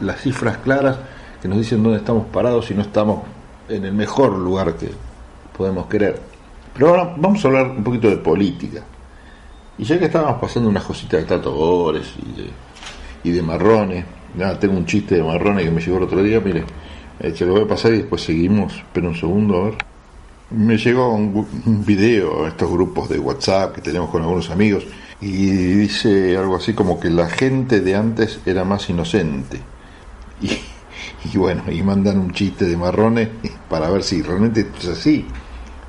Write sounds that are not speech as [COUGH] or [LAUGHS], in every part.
las cifras claras que nos dicen dónde estamos parados y no estamos en el mejor lugar que podemos querer. Pero ahora vamos a hablar un poquito de política. Y ya que estábamos pasando unas cositas de Tato y de, y de Marrone, nada, tengo un chiste de Marrone que me llegó el otro día, mire, eh, se lo voy a pasar y después seguimos, espera un segundo, a ver. Me llegó un, un video a estos grupos de WhatsApp que tenemos con algunos amigos y dice algo así como que la gente de antes era más inocente. Y, y bueno, y mandan un chiste de marrones para ver si realmente es así,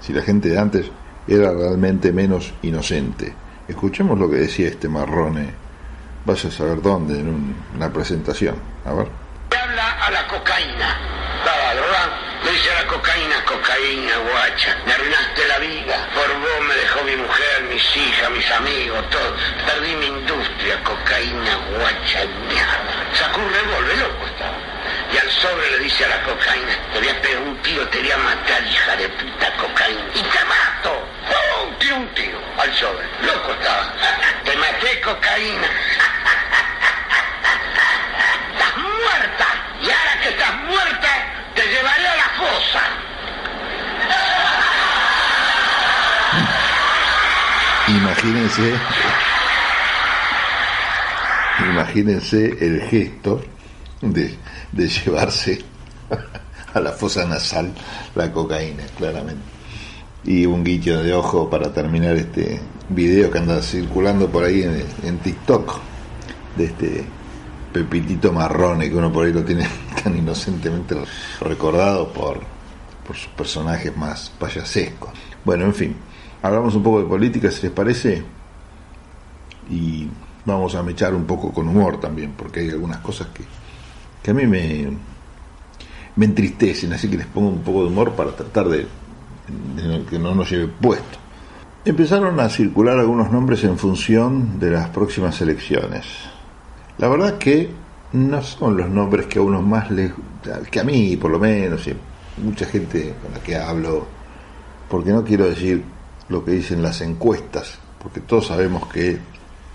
si la gente de antes era realmente menos inocente. Escuchemos lo que decía este marrone, vaya a saber dónde, en un- una presentación. A ver. Mis hijas, mis amigos, todo. Perdí mi industria, cocaína, guacha, mierda. Sacó un revólver, loco estaba. Y al sobre le dice a la cocaína, te voy a pegar un tiro, te voy a matar, hija de puta cocaína. Y te mato. ¡Pum! Tiro un tiro al sobre. Loco estaba. [LAUGHS] Te maté, cocaína. Estás muerta. Y ahora que estás muerta, te llevaré a la fosa. Imagínense, imagínense el gesto de, llevarse a la fosa nasal la cocaína, claramente. Y un guiño de ojo para terminar este video que anda circulando por ahí en, en TikTok, de este Pepitito Marrone, que uno por ahí lo tiene [LAUGHS] tan inocentemente recordado por, por sus personajes más payasescos. Bueno, en fin, hablamos un poco de política, si les parece, y vamos a mechar un poco con humor también, porque hay algunas cosas que, que a mí me, me entristecen, así que les pongo un poco de humor para tratar de, que no nos lleve puesto. Empezaron a circular algunos nombres en función de las próximas elecciones. La verdad que no son los nombres que a unos más les que a mí por lo menos y mucha gente con la que hablo porque no quiero decir lo que dicen las encuestas porque todos sabemos que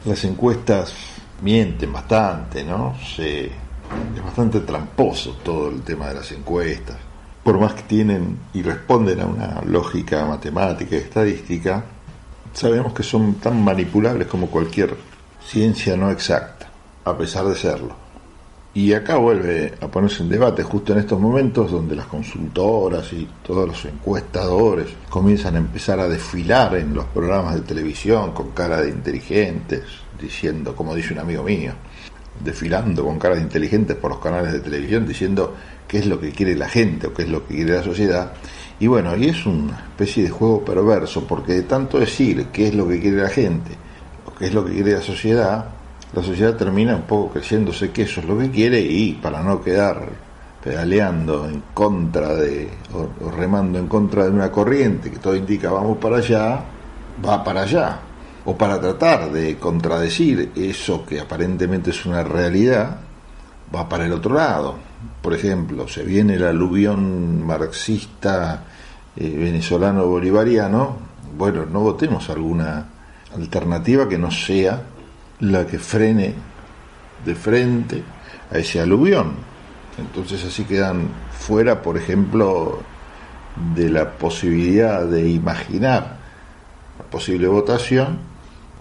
las encuestas mienten bastante no Se, es bastante tramposo todo el tema de las encuestas por más que tienen y responden a una lógica matemática y estadística sabemos que son tan manipulables como cualquier ciencia no exacta a pesar de serlo. Y acá vuelve a ponerse en debate justo en estos momentos donde las consultoras y todos los encuestadores comienzan a empezar a desfilar en los programas de televisión con cara de inteligentes, diciendo, como dice un amigo mío, desfilando con cara de inteligentes por los canales de televisión diciendo qué es lo que quiere la gente o qué es lo que quiere la sociedad. Y bueno, y es una especie de juego perverso porque de tanto decir qué es lo que quiere la gente o qué es lo que quiere la sociedad, la sociedad termina un poco creyéndose que eso es lo que quiere y para no quedar pedaleando en contra de o, remando en contra de una corriente que todo indica vamos para allá, va para allá. O para tratar de contradecir eso que aparentemente es una realidad, va para el otro lado. Por ejemplo, se viene el aluvión marxista eh, venezolano bolivariano, bueno, no votemos alguna alternativa que no sea la que frene de frente a ese aluvión. Entonces así quedan fuera, por ejemplo, de la posibilidad de imaginar la posible votación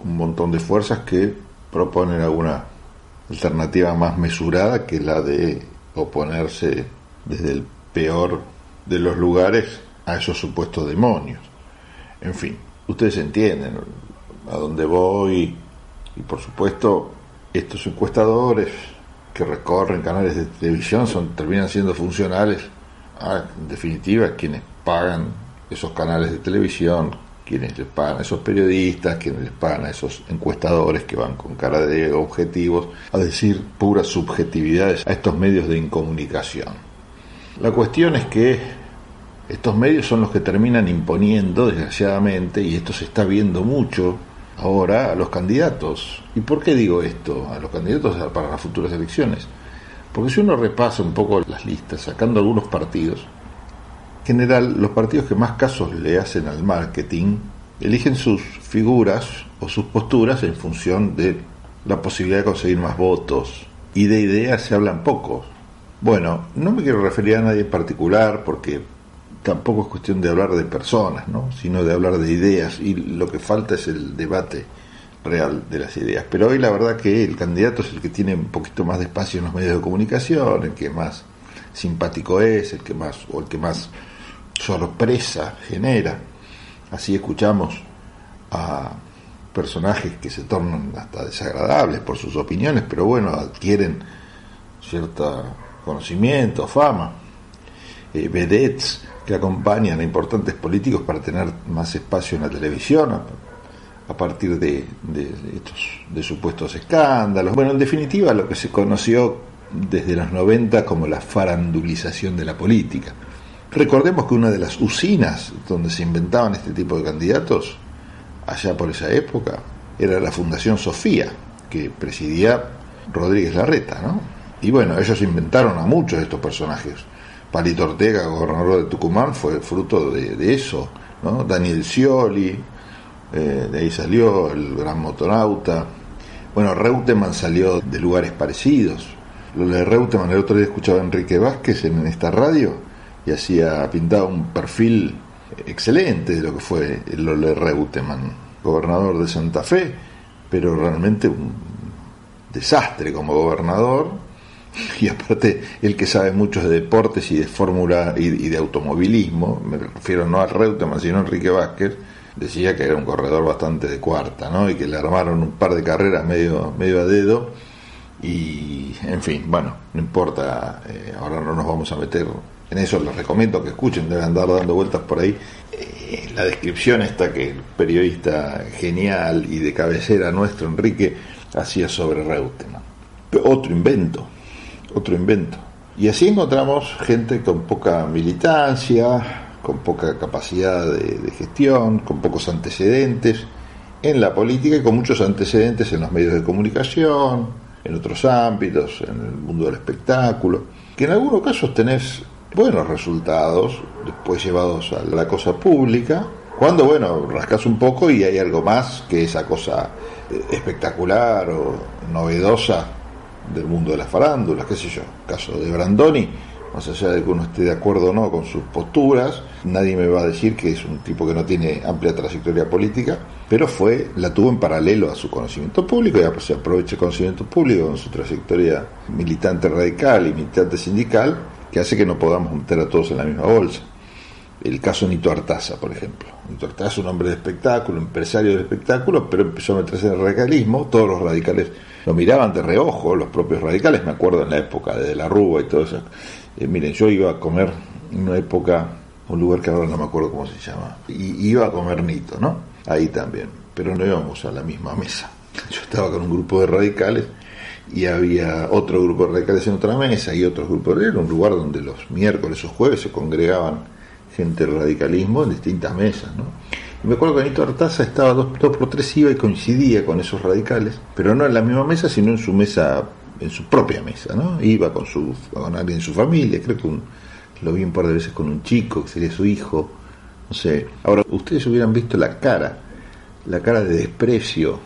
un montón de fuerzas que proponen alguna alternativa más mesurada que la de oponerse desde el peor de los lugares a esos supuestos demonios. En fin, ustedes entienden a dónde voy y por supuesto estos encuestadores que recorren canales de televisión son terminan siendo funcionales. A, en definitiva quienes pagan esos canales de televisión quienes les pagan a esos periodistas quienes les pagan a esos encuestadores que van con cara de objetivos a decir puras subjetividades a estos medios de incomunicación. La cuestión es que estos medios son los que terminan imponiendo desgraciadamente y esto se está viendo mucho ahora a los candidatos. ¿Y por qué digo esto? A los candidatos para las futuras elecciones. Porque si uno repasa un poco las listas, sacando algunos partidos, en general los partidos que más casos le hacen al marketing eligen sus figuras o sus posturas en función de la posibilidad de conseguir más votos y de ideas se hablan pocos. Bueno, no me quiero referir a nadie en particular porque tampoco es cuestión de hablar de personas, ¿no? sino de hablar de ideas y lo que falta es el debate real de las ideas. Pero hoy la verdad que el candidato es el que tiene un poquito más de espacio en los medios de comunicación, el que más simpático es, el que más o el que más sorpresa genera. Así escuchamos a personajes que se tornan hasta desagradables por sus opiniones, pero bueno, adquieren cierto conocimiento, fama, eh, vedettes que acompañan a importantes políticos para tener más espacio en la televisión a, a partir de, de, estos de supuestos escándalos. Bueno, en definitiva, lo que se conoció desde los 90 como la farandulización de la política. Recordemos que una de las usinas donde se inventaban este tipo de candidatos, allá por esa época, era la Fundación Sofía, que presidía Rodríguez Larreta, ¿no? Y bueno, ellos inventaron a muchos de estos personajes. Palito Ortega, gobernador de Tucumán, fue fruto de, de eso, ¿no? Daniel Scioli, eh, de ahí salió el gran motonauta. Bueno, Reutemann salió de lugares parecidos. Lo de Reutemann, el otro día escuchaba a Enrique Vázquez en esta radio y hacía pintado un perfil excelente de lo que fue Lole Reutemann, gobernador de Santa Fe, pero realmente un desastre como gobernador [LAUGHS] y aparte el que sabe mucho de deportes y de fórmula y, de automovilismo, me refiero no a Reutemann sino a Enrique Vázquez, decía que era un corredor bastante de cuarta, ¿no? Y que le armaron un par de carreras medio, medio a dedo y en fin, bueno, no importa, eh, ahora no nos vamos a meter en eso les recomiendo que escuchen, deben andar dando vueltas por ahí. Eh, la descripción está que el periodista genial y de cabecera nuestro, Enrique, hacía sobre Reutemann. Otro invento, otro invento. Y así encontramos gente con poca militancia, con poca capacidad de, gestión, con pocos antecedentes en la política y con muchos antecedentes en los medios de comunicación, en otros ámbitos, en el mundo del espectáculo, que en algunos casos tenés buenos resultados, después llevados a la cosa pública, cuando, bueno, rascas un poco y hay algo más que esa cosa eh, espectacular o novedosa del mundo de las farándulas, qué sé yo, caso de Brandoni, más allá de que uno esté de acuerdo o no con sus posturas, nadie me va a decir que es un tipo que no tiene amplia trayectoria política, pero fue, la tuvo en paralelo a su conocimiento público, y pues se aprovecha el conocimiento público con su trayectoria militante radical y militante sindical, que hace que no podamos meter a todos en la misma bolsa. El caso Nito Artaza, por ejemplo. Nito Artaza, un hombre de espectáculo, empresario del espectáculo, pero empezó a meterse en el radicalismo. Todos los radicales lo miraban de reojo, los propios radicales, me acuerdo en la época de La Rúa y todo eso. Eh, miren, yo iba a comer en una época, un lugar que ahora no me acuerdo cómo se llama, y iba a comer Nito, ¿no? Ahí también, pero no íbamos a la misma mesa. Yo estaba con un grupo de radicales y había otro grupo de radicales en otra mesa y otros grupos de era un lugar donde los miércoles o jueves se congregaban gente del radicalismo en distintas mesas, ¿no? Me acuerdo que Anito Artaza estaba dos, dos por tres iba y coincidía con esos radicales, pero no en la misma mesa, sino en su mesa, en su propia mesa, ¿no? Iba con su, con alguien de su familia, creo que lo vi un par de veces con un chico, que sería su hijo, no sé. Ahora, ustedes hubieran visto la cara, la cara de desprecio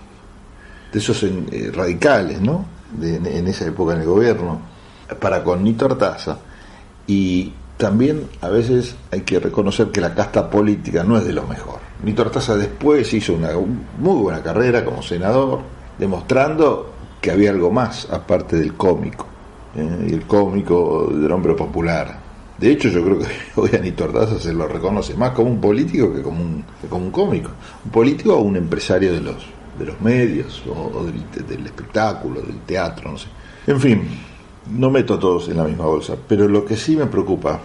de esos eh, radicales, ¿no? De, en esa época en el gobierno, para con Nito Artaza. Y también a veces hay que reconocer que la casta política no es de lo mejor. Nito Artaza después hizo una muy buena carrera como senador, demostrando que había algo más aparte del cómico, ¿eh? y el cómico del hombre popular. De hecho, yo creo que [LAUGHS] hoy a Nito Artaza se lo reconoce más como un político que como un, como un cómico. Un político o un empresario de los, de los medios, o, o del, del espectáculo, del teatro, no sé. En fin, no meto a todos en la misma bolsa, pero lo que sí me preocupa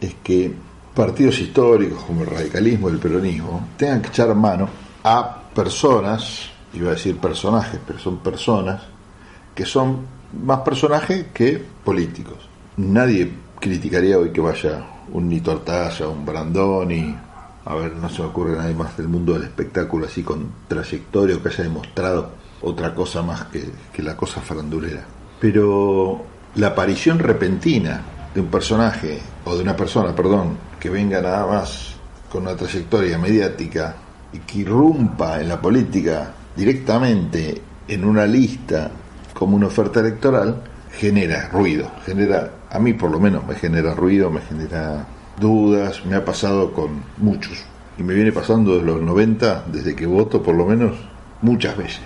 es que partidos históricos como el radicalismo y el peronismo tengan que echar mano a personas, iba a decir personajes, pero son personas que son más personajes que políticos. Nadie criticaría hoy que vaya un Nito Artaza, un Brandoni, a ver, no se me ocurre nadie más del mundo del espectáculo así con trayectoria o que haya demostrado otra cosa más que, que la cosa farandulera. Pero la aparición repentina de un personaje o de una persona, perdón, que venga nada más con una trayectoria mediática y que irrumpa en la política directamente en una lista como una oferta electoral, genera ruido, genera, a mí por lo menos me genera ruido, me genera dudas, me ha pasado con muchos, y me viene pasando desde los 90, desde que voto por lo menos, muchas veces,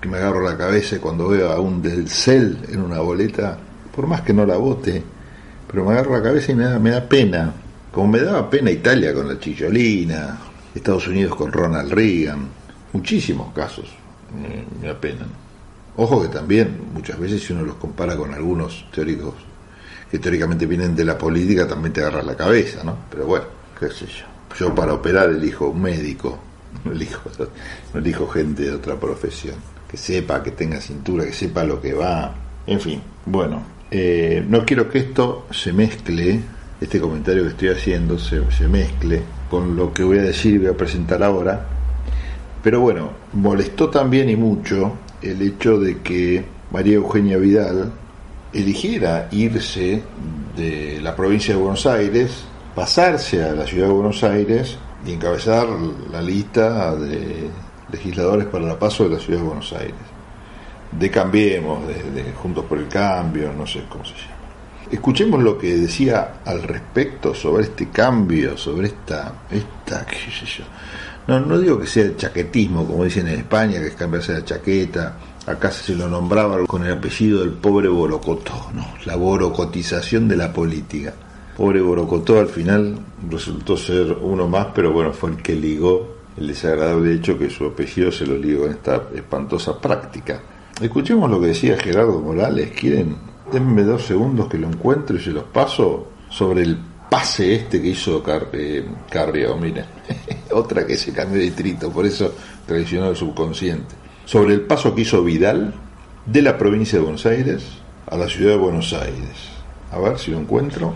que me agarro la cabeza cuando veo a un del CEL en una boleta, por más que no la vote, pero me agarro la cabeza y me da, me da pena, como me daba pena Italia con la chicholina, Estados Unidos con Ronald Reagan, muchísimos casos me, me apenan. Ojo que también muchas veces si uno los compara con algunos teóricos que teóricamente vienen de la política también te agarras la cabeza, ¿no? Pero bueno, qué sé yo. Yo para operar elijo un médico, [LAUGHS] no elijo, no elijo gente de otra profesión, que sepa, que tenga cintura, que sepa lo que va. En fin, bueno, eh, no quiero que esto se mezcle, este comentario que estoy haciendo se, se mezcle con lo que voy a decir y voy a presentar ahora. Pero bueno, molestó también y mucho el hecho de que María Eugenia Vidal eligiera irse de la provincia de Buenos Aires, pasarse a la ciudad de Buenos Aires y encabezar la lista de legisladores para la paso de la ciudad de Buenos Aires. De Cambiemos, de, Juntos por el Cambio, no sé cómo se llama. Escuchemos lo que decía al respecto sobre este cambio, sobre esta, esta, qué sé yo. No, no digo que sea el chaquetismo, como dicen en España, que es cambiarse la chaqueta, acá se lo nombraba con el apellido del pobre Borocotó, no, la borocotización de la política. Pobre Borocotó al final resultó ser uno más, pero bueno, fue el que ligó el desagradable hecho que su apellido se lo ligó en esta espantosa práctica. Escuchemos lo que decía Gerardo Morales, ¿quieren? Denme dos segundos que lo encuentro y se los paso sobre el pase este que hizo Car eh, Carrió, miren, [LAUGHS] otra que se cambió de distrito, por eso traicionó el subconsciente sobre el paso que hizo Vidal de la provincia de Buenos Aires a la ciudad de Buenos Aires. A ver si lo encuentro.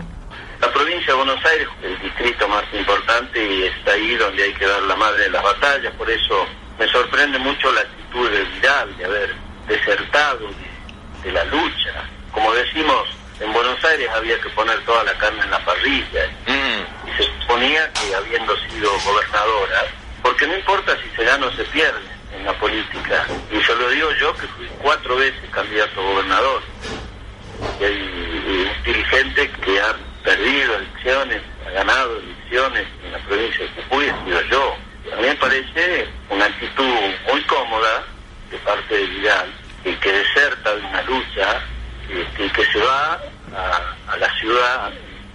La provincia de Buenos Aires es el distrito más importante y está ahí donde hay que dar la madre de las batallas, por eso me sorprende mucho la actitud de Vidal de haber desertado de, de la lucha. Como decimos, en Buenos Aires había que poner toda la carne en la parrilla mm. y se suponía que habiendo sido gobernadora, porque no importa si se gana o se pierde, en la política. Y se lo digo yo que fui cuatro veces candidato a gobernador. Y hay un dirigente que ha perdido elecciones, ha ganado elecciones en la provincia de Jujuy, he sido yo. A mí me parece una actitud muy cómoda de parte de Vidal, y que deserta de una lucha este, y que se va a, a la ciudad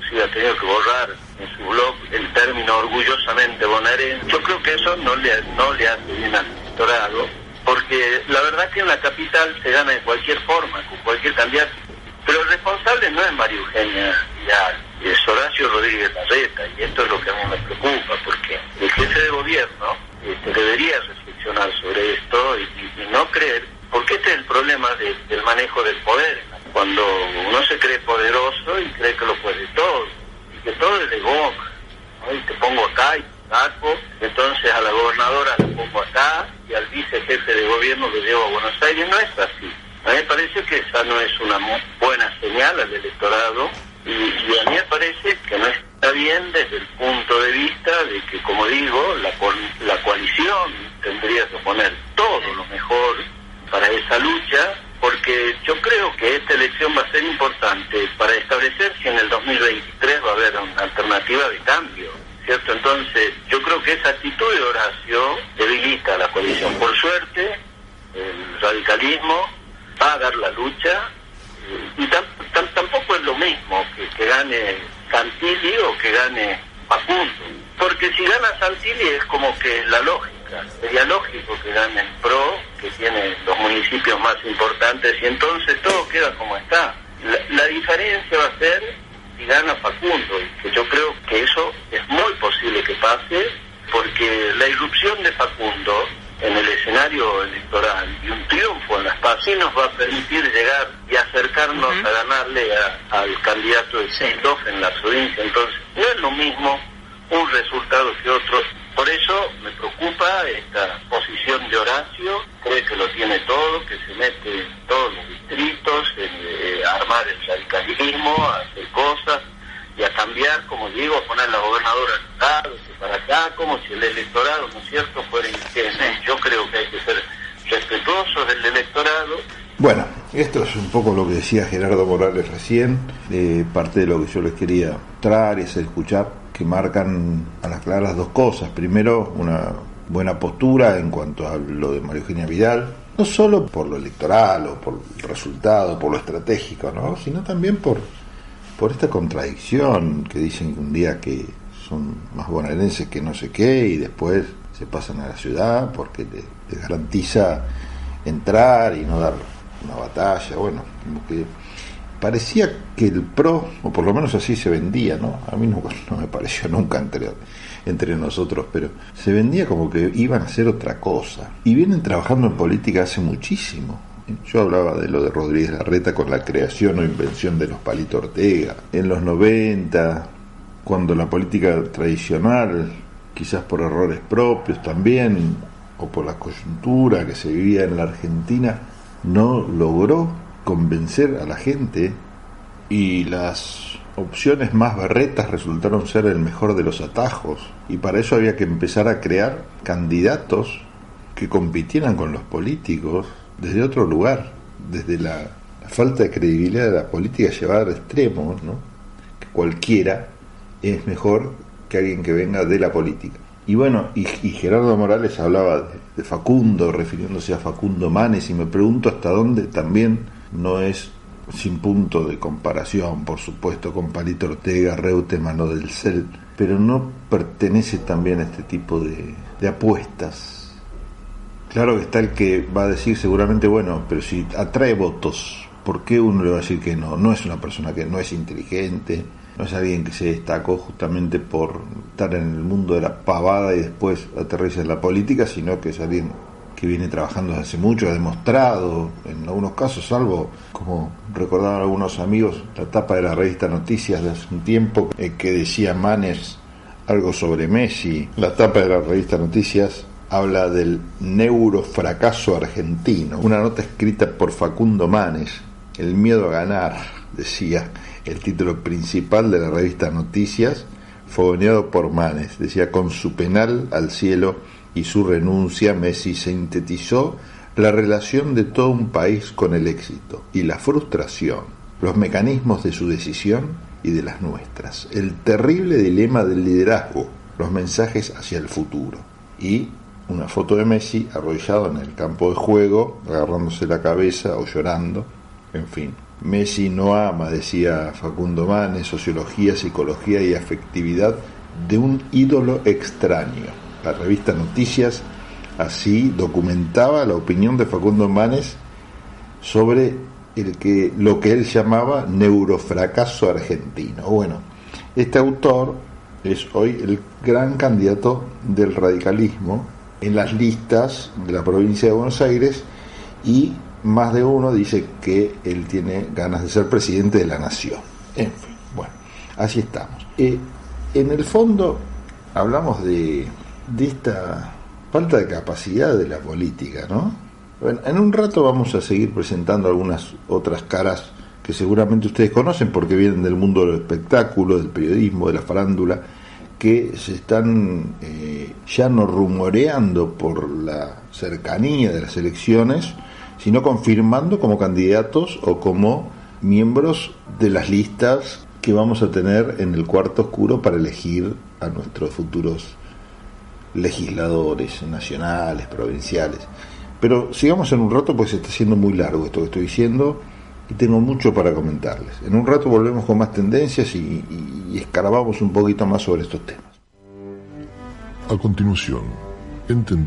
si ha tenido que borrar en su blog el término orgullosamente bonaerense. Yo creo que eso no le, no le hace bien al electorado, porque la verdad que en la capital se gana de cualquier forma, con cualquier candidato. Pero el responsable no es María Eugenia ya es Horacio Rodríguez Larreta, y esto es lo que a mí me preocupa, porque el jefe de gobierno este, debería reflexionar sobre esto y, no creer, porque este es el problema de, del manejo del poder, cuando uno se cree poderoso y cree que lo puede todo, que todo es de boca, ¿no? y te pongo acá y saco, entonces a la gobernadora la pongo acá y al vice jefe de gobierno lo llevo a Buenos Aires, no es así. A mí me parece que esa no es una buena señal al electorado y, y, a mí me parece que no está bien desde el punto de vista de que, como digo, la, la coalición tendría que poner todo lo mejor para esa lucha, porque yo creo que esta elección va a ser importante para establecer si en el 2023 va a haber una alternativa de cambio. ¿Cierto? Entonces, yo creo que esa actitud de Horacio debilita a la coalición. Por suerte, el radicalismo va a dar la lucha y tam, tam, tampoco es lo mismo que, que gane Santilli o que gane Facundo. Porque si gana Santilli es como que la lógica. Sería lógico que gane el PRO, que tiene los municipios más importantes, y entonces todo queda como está. La, la diferencia va a ser si gana Facundo, y que yo creo que eso es muy posible que pase, porque la irrupción de Facundo en el escenario electoral y un triunfo en las PAS sí nos va a permitir llegar y acercarnos uh -huh. a ganarle a, al candidato de Sendov en la provincia. Entonces, no es lo mismo un resultado que otro. Por eso me preocupa esta posición de Horacio, cree que lo tiene todo, que se mete en todos los distritos, en eh, armar el radicalismo, a hacer cosas y a cambiar, como digo, a poner la gobernadora al lado, para acá, como si el electorado, ¿no es cierto?, fuera indigente. Yo creo que hay que ser respetuosos del electorado. Bueno, Esto es un poco lo que decía Gerardo Morales recién, eh, parte de lo que yo les quería y hacer escuchar, que marcan a las claras dos cosas. Primero, una buena postura en cuanto a lo de María Eugenia Vidal, no solo por lo electoral o por el resultado, por lo estratégico, ¿no? sino también por, por esta contradicción que dicen un día que son más bonaerenses que no sé qué y después se pasan a la ciudad porque les, garantiza entrar y no dar una batalla, bueno, como que parecía que el PRO, o por lo menos así se vendía, ¿no? A mí [LAUGHS] no, me pareció nunca entre, entre nosotros, pero se vendía como que iban a hacer otra cosa. Y vienen trabajando en política hace muchísimo. Yo hablaba de lo de Rodríguez Larreta con la creación o invención de los palitos Ortega. En los 90, cuando la política tradicional, quizás por errores propios también, o por la coyuntura que se vivía en la Argentina, no logró convencer a la gente y las opciones más berretas resultaron ser el mejor de los atajos y para eso había que empezar a crear candidatos que compitieran con los políticos desde otro lugar, desde la, falta de credibilidad de la política llevada al extremo, ¿no? que cualquiera es mejor que alguien que venga de la política. Y bueno, y, Gerardo Morales hablaba de, Facundo, refiriéndose a Facundo Manes, y me pregunto hasta dónde también no es sin punto de comparación, por supuesto, con Palito Ortega, Reutemann o del CEL, pero no pertenece también a este tipo de, de apuestas. Claro que está el que va a decir seguramente, bueno, pero si atrae votos, ¿por qué uno le va a decir que no? No es una persona que no es inteligente, no es alguien que se destacó justamente por estar en el mundo de la pavada y después aterriza en la política, sino que es alguien que viene trabajando desde hace mucho, ha demostrado, en algunos casos, salvo, como recordaban algunos amigos, la tapa de la revista Noticias de hace un tiempo, eh, que decía Manes algo sobre Messi. La tapa de la revista Noticias habla del neurofracaso argentino, una nota escrita por Facundo Manes, El miedo a ganar, decía el título principal de la revista Noticias, fogoneado por Manes. Decía, con su penal al cielo y su renuncia, Messi sintetizó la relación de todo un país con el éxito y la frustración, los mecanismos de su decisión y de las nuestras, el terrible dilema del liderazgo, los mensajes hacia el futuro y una foto de Messi arrollado en el campo de juego, agarrándose la cabeza o llorando, en fin. Messi no ama, decía Facundo Manes, sociología, psicología y afectividad de un ídolo extraño. La revista Noticias así documentaba la opinión de Facundo Manes sobre el que, lo que él llamaba neurofracaso argentino. Bueno, este autor es hoy el gran candidato del radicalismo en las listas de la provincia de Buenos Aires y más de uno dice que él tiene ganas de ser presidente de la nación. En fin, bueno, así estamos. Eh, en el fondo hablamos de, de esta falta de capacidad de la política, ¿no? Bueno, en un rato vamos a seguir presentando algunas otras caras que seguramente ustedes conocen porque vienen del mundo del espectáculo, del periodismo, de la farándula, que se están eh, ya no rumoreando por la cercanía de las elecciones, sino confirmando como candidatos o como miembros de las listas que vamos a tener en el cuarto oscuro para elegir a nuestros futuros legisladores nacionales, provinciales. Pero sigamos en un rato, pues está siendo muy largo esto que estoy diciendo y tengo mucho para comentarles. En un rato volvemos con más tendencias y, y un poquito más sobre estos temas. A continuación, en tendencia